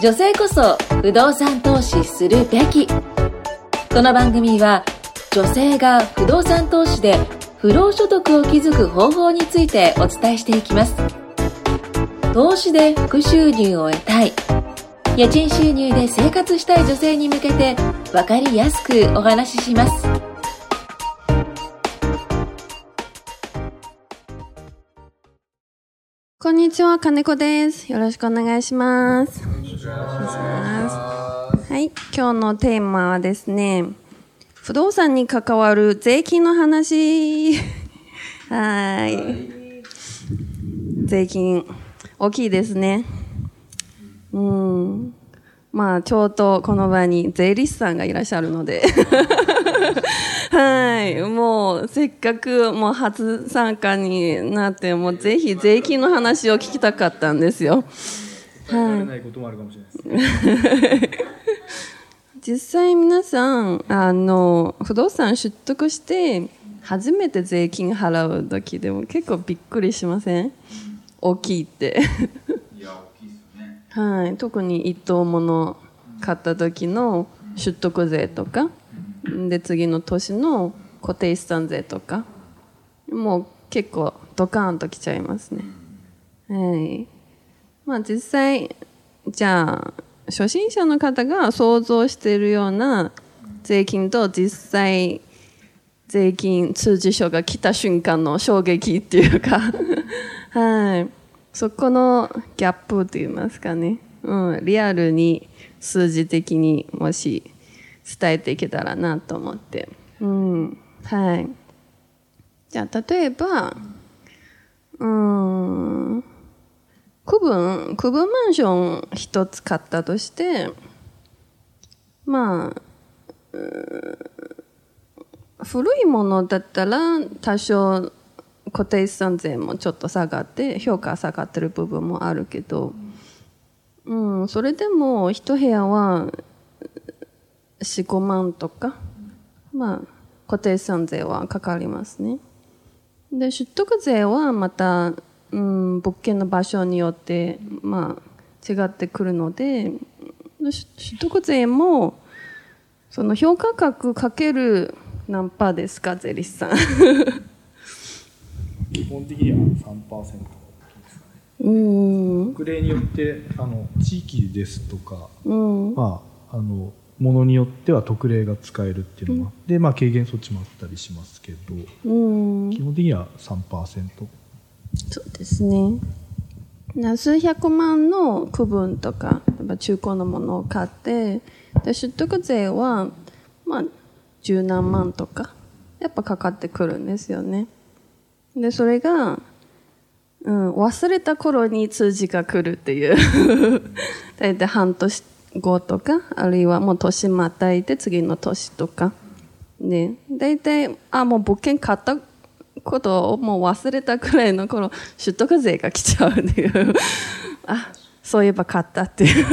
女性こそ不動産投資するべき。この番組は女性が不動産投資で不労所得を築く方法についてお伝えしていきます。投資で副収入を得たい。家賃収入で生活したい女性に向けて分かりやすくお話しします。こんにちは、金子です。よろしくお願いします。はい、今日のテーマはですね、不動産に関わる税金の話。はい。税金、大きいですね。うん。まあ、ちょうどこの場に税理士さんがいらっしゃるので。はい。もう、せっかくもう初参加になって、もうぜひ税金の話を聞きたかったんですよ。はい。ないこともあるかもしれないです。実際皆さん、あの、不動産取得して、初めて税金払う時でも結構びっくりしません？大きいって。いや、大きいですね。はい。特に一等物買った時の取得税とか、で、次の年の固定資産税とか、もう結構ドカーンときちゃいますね。はい。まあ実際、じゃあ、初心者の方が想像しているような税金と実際、税金通知書が来た瞬間の衝撃っていうか、はい。そこのギャップと言いますかね。うん、リアルに数字的にもし伝えていけたらなと思って。うん。はい。じゃあ、例えば、うん、区分、区分マンション一つ買ったとして、まあ、古いものだったら多少固定資産税もちょっと下がって評価下がってる部分もあるけど、うん、それでも一部屋は4、5万とか、まあ、固定資産税はかかりますね。で、取得税はまた、うん、物件の場所によって、まあ、違ってくるので、取得税も、その評価額かける何パーですか、税理士さん。基本的には3%ですかね。うん。特例によって、あの、地域ですとか、うん。まあ、あの、ものによっては特例が使えるっていうのが、で、まあ、軽減措置もあったりしますけど、うん。基本的には3%。そうですね。な数百万の区分とか、例えば中古のものを買って、で取得税は、まあ、十何万とか、やっぱかかってくるんですよね。で、それが、うん、忘れた頃に通知が来るっていう。大体半年後とか、あるいはもう年またいて次の年とか。ね。大体、あ、もう物件買ったことをもう忘れたくらいの頃、取得税が来ちゃうっていう。あ、そういえば買ったっていう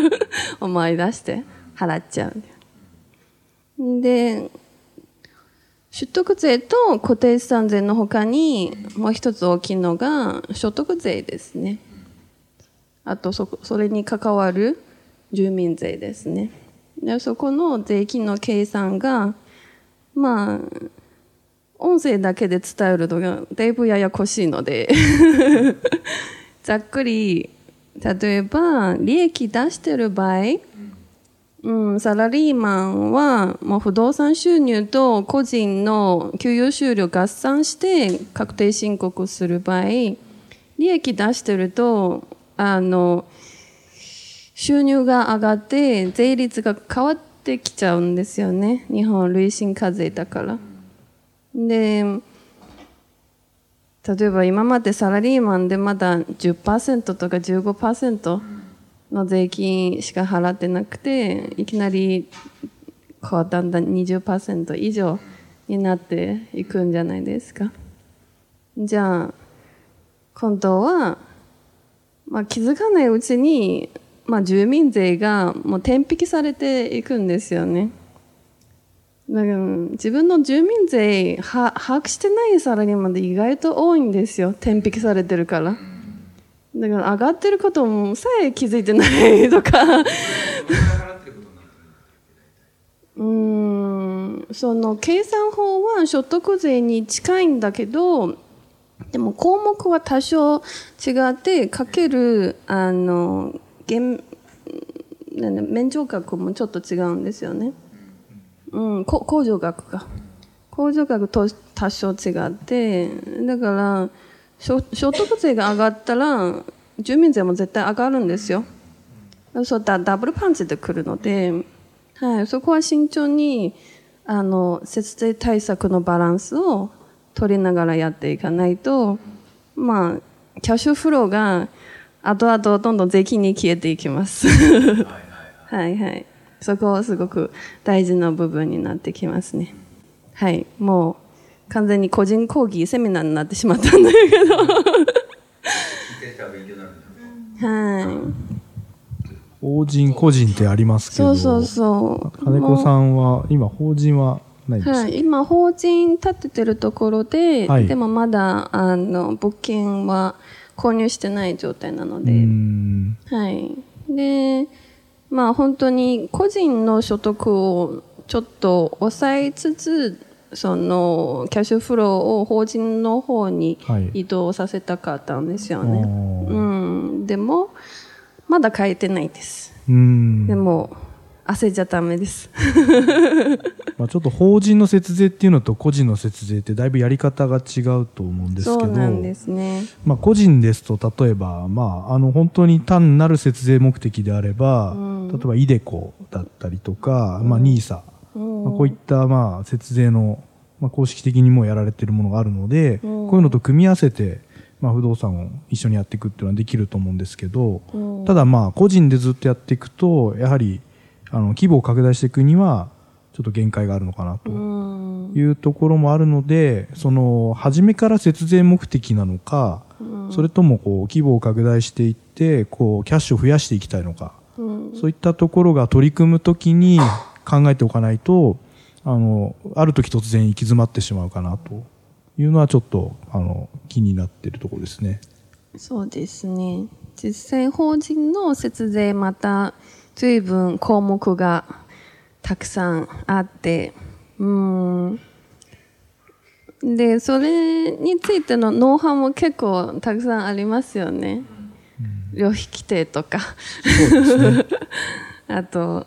思い出して払っちゃう。で、取得税と固定資産税の他にもう一つ大きいのが所得税ですね。あとそ、それに関わる住民税ですね。でそこの税金の計算が、まあ、音声だけで伝えるのがだいぶややこしいので、ざっくり、例えば、利益出してる場合、うん、サラリーマンは、もう不動産収入と個人の給与収入合算して確定申告する場合、利益出してると、あの、収入が上がって税率が変わってきちゃうんですよね。日本累進課税だから。で、例えば今までサラリーマンでまだ10%とか15%の税金しか払ってなくて、いきなりこうだんだん20%以上になっていくんじゃないですか。じゃあ、今度は、まあ、気づかないうちに、まあ、住民税がもう天引きされていくんですよね。だから自分の住民税は把握してないサラリーマンで意外と多いんですよ。天引きされてるから。だから上がってることもさえ気づいてないとか。うん、その計算法は所得税に近いんだけど、でも項目は多少違って、かける、あの、減、なんだ免除額もちょっと違うんですよね。うん、こ控除額か。控除額と多少違って、だから、所所得税が上がったら、住民税も絶対上がるんですよ。そうだ、ダブルパンチで来るので、はい、そこは慎重に、あの、節税対策のバランスを取りながらやっていかないと、まあ、キャッシュフローが、後々どんどん税金に消えていきます。はいはい。そこはすごく大事な部分になってきますね。はい。もう、完全に個人講義セミナーになってしまったんだけど。はい。法人個人ってありますけどそうそうそう。金子さんは今法人はないんですか、はい、今法人建ててるところで、はいでもまだあの物件は購入してない状態なのうで、んはい。で、まあ本当に個人の所得をちょっと抑えつつ、そのキャッシュフローを法人の方にはい移動させたかったんですよあね。ーうん。でも、まだ変えてないです。うんでも、焦っちゃダメです。まあ、ちょっと法人の節税っていうのと個人の節税ってだいぶやり方が違うと思うんですけそどすね。まあ、個人ですと例えば、まあ、あの本当に単なる節税目的であれば、うん。例えばイデコだったりとか、まあ、ニーサ、うん。まあ、こういったまあ節税の、まあ、公式的にもやられているものがあるので、こういうのと組み合わせて、まあ、不動産を一緒にやっていくっていうのはできると思うんですけど、うん。ただまあ個人でずっとやっていくとやはりあの規模を拡大していくにはちょっと限界があるのかなとうんいうところもあるので、その初めから節税目的なのか、それともこう規模を拡大していってこうキャッシュを増やしていきたいのか、うんそういったところが取り組むときに 考えておかないと、あの、ある時突然行き詰まってしまうかなというのはちょっと、あの、気になっているところですね。そうですね。実際法人の節税また随分項目がたくさんあって、うん。で、それについてのノウハウも結構たくさんありますよね。旅費規定とか。ね。あと、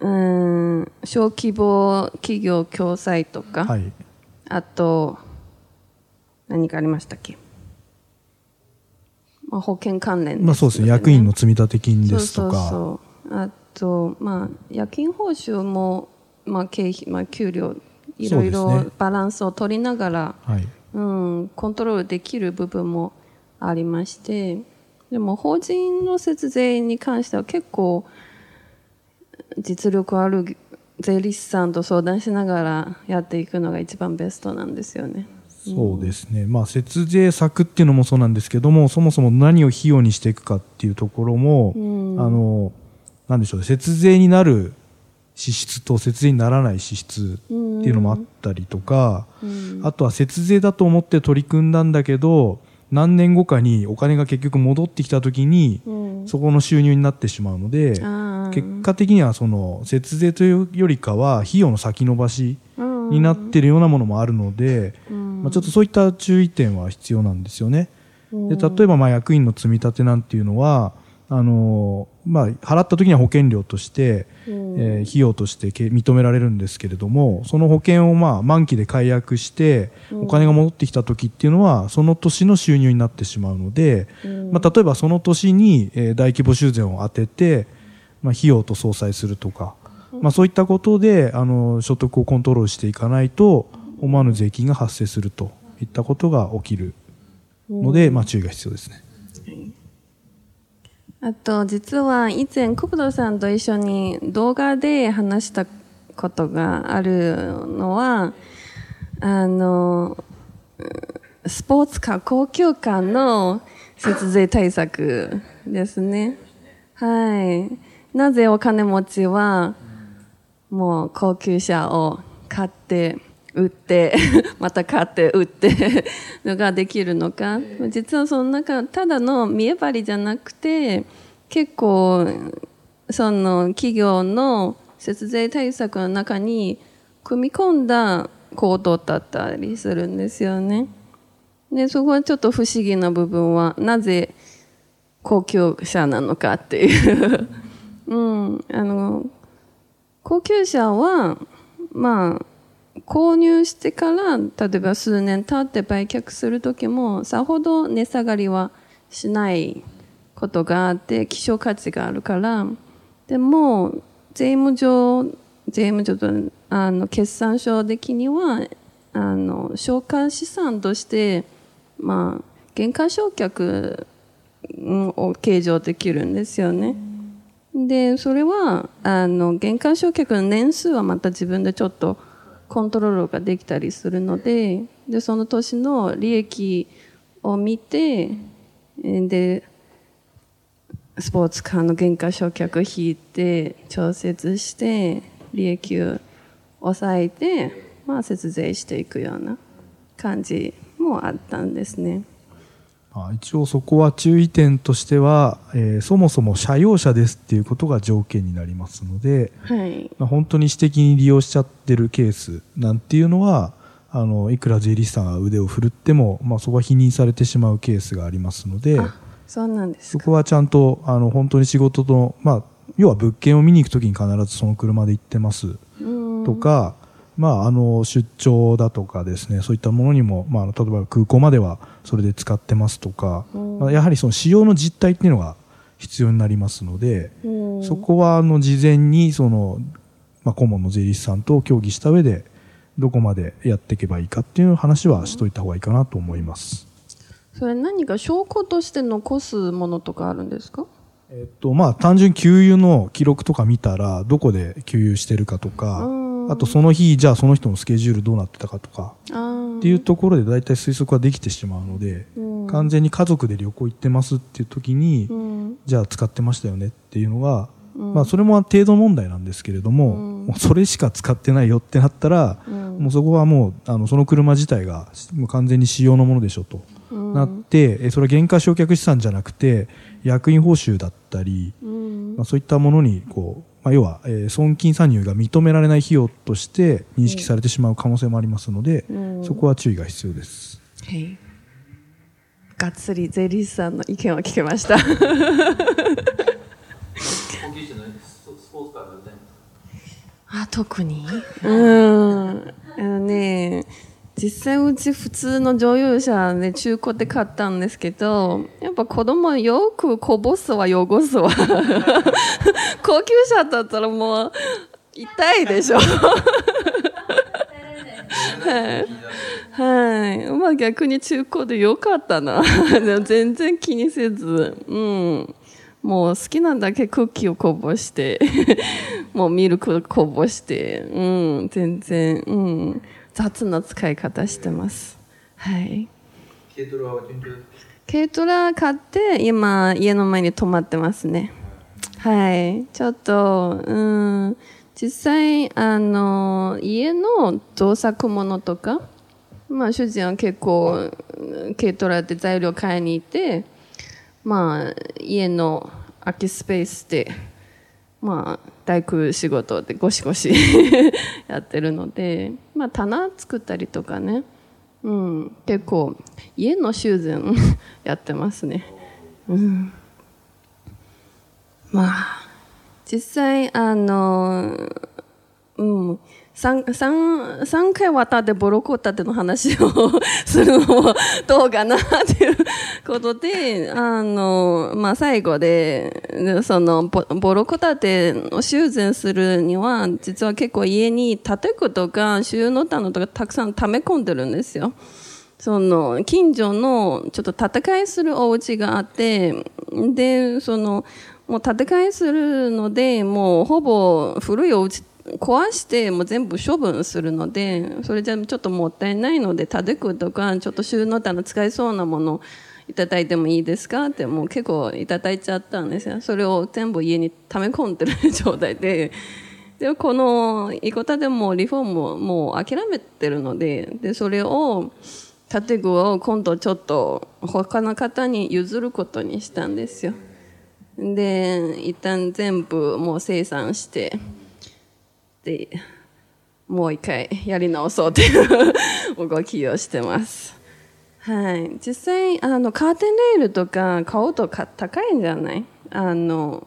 うん、小規模企業共済とか。はい。あと、何かありましたっけ？まあ、保険関連まあそうですね。役員の積立金ですとか。そうそうそう。あと、まあ、夜勤報酬も、まあ、経費、まあ、給料、いろいろバランスを取りながら、はい。うん、コントロールできる部分もありまして、でも法人の節税に関しては結構実力ある税理士さんと相談しながらやっていくのが一番ベストなんですよね。そうですね。まあ節税策っていうのもそうなんですけども、そもそも何を費用にしていくかっていうところも、うんあの、なんでしょうね。節税になる支出と節税にならない支出っていうのもあったりとか、あとは節税だと思って取り組んだんだけど、何年後かにお金が結局戻ってきた時に、うん。そこの収入になってしまうので、結果的にはその節税というよりかは費用の先延ばしうん。になっているようなものもあるので、まあ、ちょっとそういった注意点は必要なんですよね。で例えばまあ役員の積み立てなんていうのはあのまあ、払った時には保険料として、えー費用としてけ認められるんですけれどもその保険をまあ満期で解約してお金が戻ってきた時っていうのはその年の収入になってしまうので、まあ、例えばその年に、えー大規模修繕を当てて、まあ、費用と相殺するとか、まあ、そういったことであの所得をコントロールしていかないと思わぬ税金が発生するといったことが起きるので、まあ、注意が必要ですね。あと、実は以前、久保田さんと一緒に動画で話したことがあるのは、あの、スポーツカー、高級感の節税対策ですね。はい。なぜお金持ちは、もう高級車を買って、売って、また買って売って のができるのか。実はその中、ただの見え張りじゃなくて、結構、その企業の節税対策の中に組み込んだ行動だったりするんですよね。で、そこはちょっと不思議な部分は、なぜ高級車なのかっていう。うん、あの、高級車は、まあ、購入してから、例えば数年経って売却するときも、さほど値下がりはしないことがあって、希少価値があるから、でも、税務上、税務上と、あの、決算書的には、あの、償還資産として、まあ、減価償却を計上できるんですよね。で、それは、あの、減価償却の年数はまた自分でちょっとコントロールができたりするので、で、その年の利益を見て、で、スポーツカーの減価償却引いて、調節して、利益を抑えて、まあ、節税していくような感じもあったんですね。まあ一応そこは注意点としては、えーそもそも車用車ですっていうことが条件になりますので、はい。まあ、本当に私的に利用しちゃってるケースなんていうのは、あの、いくら税理士さんが腕を振るっても、まあそこは否認されてしまうケースがありますので、あ、そうなんですか。そこはちゃんと、あの、本当に仕事と、まあ、要は物件を見に行くときに必ずその車で行ってますうんとか、まあ、あの、出張だとかですね、そういったものにも、まあ、例えば空港まではそれで使ってますとか、まあ、やはりその使用の実態っていうのが必要になりますので、うん。そこは、あの、事前に、その、まあ、顧問の税理士さんと協議した上で、どこまでやっていけばいいかっていう話はしといた方がいいかなと思います。それ何か証拠として残すものとかあるんですか？えっと、まあ、単純に給油の記録とか見たら、どこで給油してるかとかう、んあとその日、じゃあその人のスケジュールどうなってたかとか、あっていうところで大体推測はできてしまうので、うん。完全に家族で旅行行ってますっていう時に、うん。じゃあ使ってましたよねっていうのが、まあそれも程度問題なんですけれども、もうそれしか使ってないよってなったら、もうそこはもう、あの、その車自体がもう完全に使用のものでしょと、なって、えそれは原価償却資産じゃなくて、役員報酬だったり、うん。まあ、そういったものにこう、まあ、要は、えー損金参入が認められない費用として認識されてしまう可能性もありますので、うん。そこは注意が必要です。はい。がっつり税理士さんの意見を聞けました。あ特に？うん。あのね実際うち普通の乗用車で中古で買ったんですけどやっぱ子供よくこぼすわ汚すわ 高級車だったらもう痛いでしょはい。はい。まあ逆に中古でよかったな。全然気にせず、うん。もう好きなんだけクッキーをこぼして、もうミルクこぼして、うん。全然、うん。雑な使い方してます。はい。軽トラ買って、今、家の前に止まってますね。はい。ちょっと、うん。実際、あの、家の造作物とか、まあ、主人は結構、うん軽トラで材料買いに行って、まあ、家の空きスペースで、まあ、大工仕事でゴシゴシ やってるので、まあ、棚作ったりとかね、うん、結構、家の修繕 やってますね。うん。まあ、実際、あの、うん、3, 三三回渡ってボロコタテの話をするのもどうかなっていうことで、あの、まあ、最後で、そのボ、ボロコタテを修繕するには、実は結構家に建具とか収納棚とかたくさん溜め込んでるんですよ。その近所のちょっと建て替えするお家があってでそのもう建て替えするのでもうほぼ古いお家壊しても全部処分するのでそれじゃちょっともったいないので建具とかちょっと収納棚使えそうなものいただいてもいいですかってもう結構いただいちゃったんですよそれを全部家に溜め込んでる状態ででこのイコタでもリフォームもう諦めてるので、で、それを、建具を今度ちょっと他の方に譲ることにしたんですよ。で、一旦全部もう生産して、で、もう一回やり直そうという動きをしてます。はい。実際、あの、カーテンレールとか買うとか高いんじゃない？あの、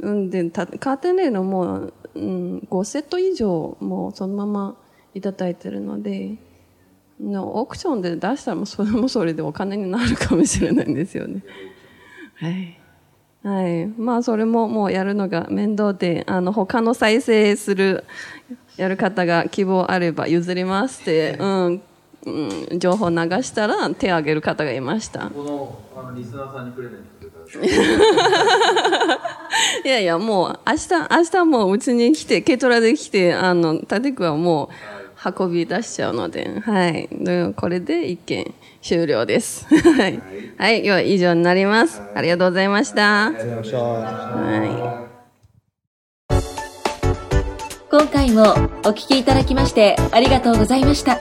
うんで、カーテンレールも、うん、5セット以上もうそのままいただいてるので、のオークションで出したらもそれもそれでお金になるかもしれないんですよね。はい。はい。まあ、それももうやるのが面倒で、あの、他の再生する、やる方が希望あれば譲りますって、うん、うん、情報流したら手を挙げる方がいました。この、あの、リスナーさんにプレゼントいやいや、もう、明日、明日もううちに来て、軽トラで来て、あの、立区はもう、運び出しちゃうので、はい。これで一件終了です。はい。はい。は以上になります。ありがとうございました。ありがとうございました。はい。今回もお聞きいただきましてありがとうございました。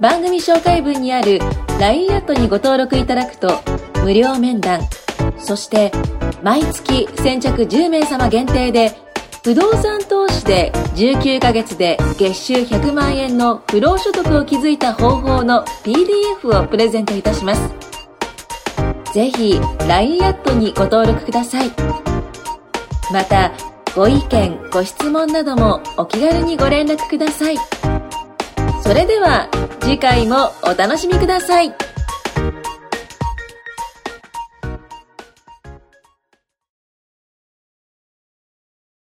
番組紹介文にある LINE アットにご登録いただくと無料面談、そして毎月先着10名様限定で不動産投資で19ヶ月で月収100万円の不労所得を築いた方法の PDF をプレゼントいたします。ぜひ LINE アットにご登録ください。また、ご意見、ご質問などもお気軽にご連絡ください。それでは次回もお楽しみください。